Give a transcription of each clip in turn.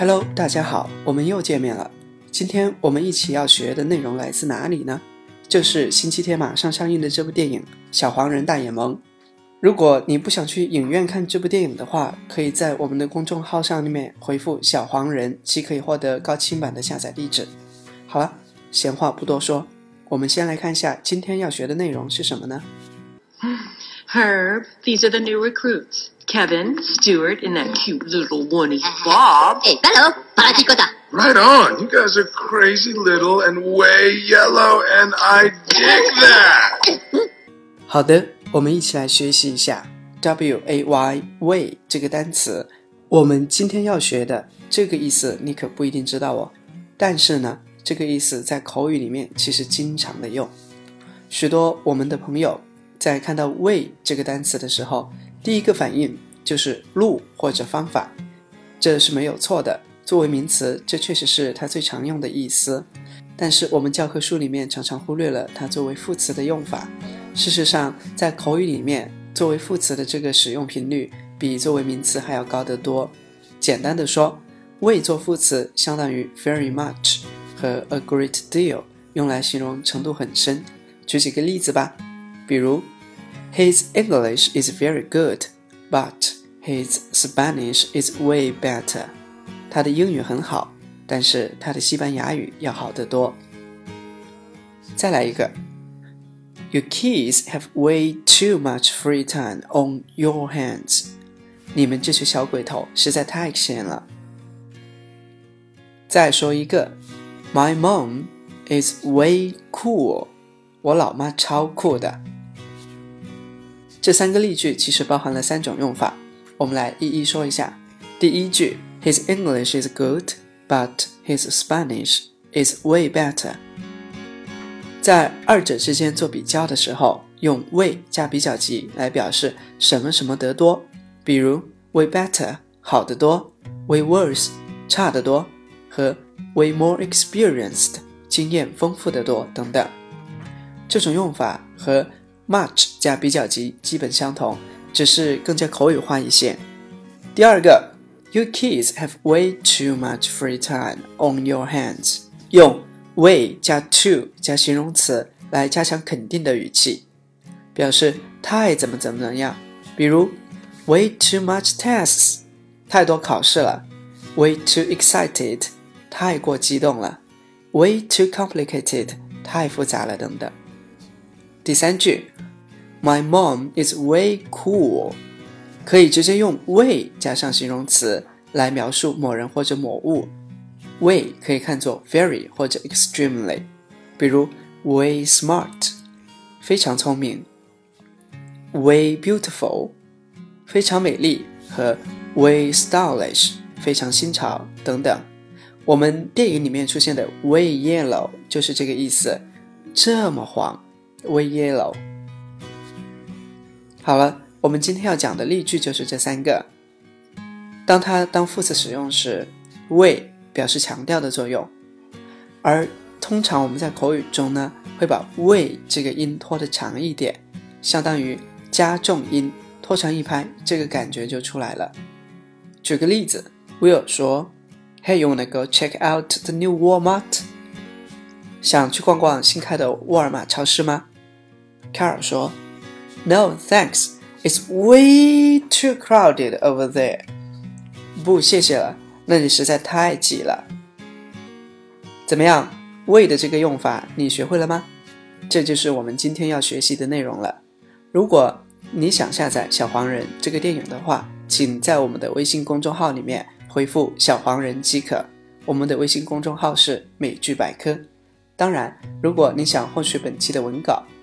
Hello，大家好，我们又见面了。今天我们一起要学的内容来自哪里呢？就是星期天马上上映的这部电影《小黄人大眼萌》。如果你不想去影院看这部电影的话，可以在我们的公众号上面回复“小黄人”，即可以获得高清版的下载地址。好了，闲话不多说，我们先来看一下今天要学的内容是什么呢？Herb, these are the new recruits. Kevin, Stewart, and that cute little one Bob. Hey, hello, para chicota. Right on. You guys are crazy little and way yellow, and I dig that. 好的，我们一起来学习一下 W A Y way 这个单词。我们今天要学的这个意思，你可不一定知道哦。但是呢，这个意思在口语里面其实经常的用。许多我们的朋友在看到 way 这个单词的时候，第一个反应就是路或者方法，这是没有错的。作为名词，这确实是它最常用的意思。但是我们教科书里面常常忽略了它作为副词的用法。事实上，在口语里面，作为副词的这个使用频率比作为名词还要高得多。简单的说，way 做副词相当于 very much 和 a great deal，用来形容程度很深。举几个例子吧，比如。His English is very good, but his Spanish is way better. 他的英语很好，但是他的西班牙语要好得多。再来一个，Your kids have way too much free time on your hands. 你们这群小鬼头实在太闲了。再说一个，My mom is way cool. 我老妈超酷的。 这三个例句其实包含了三种用法，我们来一一说一下。第一句，His English is good, but his Spanish is way better。在二者之间做比较的时候，用 way 加比较级来表示什么什么得多，比如 way better 好得多，way worse 差得多，和 way more experienced 经验丰富得多等等。这种用法和 much 加比较级基本相同，只是更加口语化一些。第二个，You kids have way too much free time on your hands。用 way 加 too 加形容词来加强肯定的语气，表示太怎么怎么怎么样。比如，way too much tests，太多考试了；way too excited，太过激动了；way too complicated，太复杂了等等。第三句。My mom is way cool，可以直接用 way 加上形容词来描述某人或者某物。way 可以看作 very 或者 extremely，比如 way smart，非常聪明；way beautiful，非常美丽和 way stylish，非常新潮等等。我们电影里面出现的 way yellow 就是这个意思，这么黄 we yellow。好了，我们今天要讲的例句就是这三个。当它当副词使用时，we 表示强调的作用，而通常我们在口语中呢，会把 we 这个音拖得长一点，相当于加重音，拖长一拍，这个感觉就出来了。举个例子，Will 说：“Hey，you wanna go check out the new Walmart？” 想去逛逛新开的沃尔玛超市吗？Carol 说。No, thanks. It's way too crowded over there. 不，谢谢了，那里实在太挤了。怎么样？way 的这个用法你学会了吗？这就是我们今天要学习的内容了。如果你想下载《小黄人》这个电影的话，请在我们的微信公众号里面回复“小黄人”即可。我们的微信公众号是美剧百科。当然，如果你想获取本期的文稿，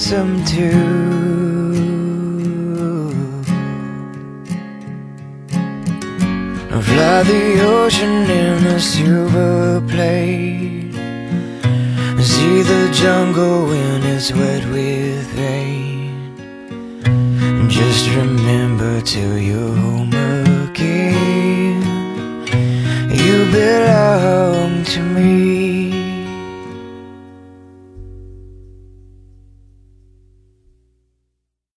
lonesome too. Fly the ocean in a silver plate. See the jungle when it's wet with rain. Just remember till you're home again. You belong to me.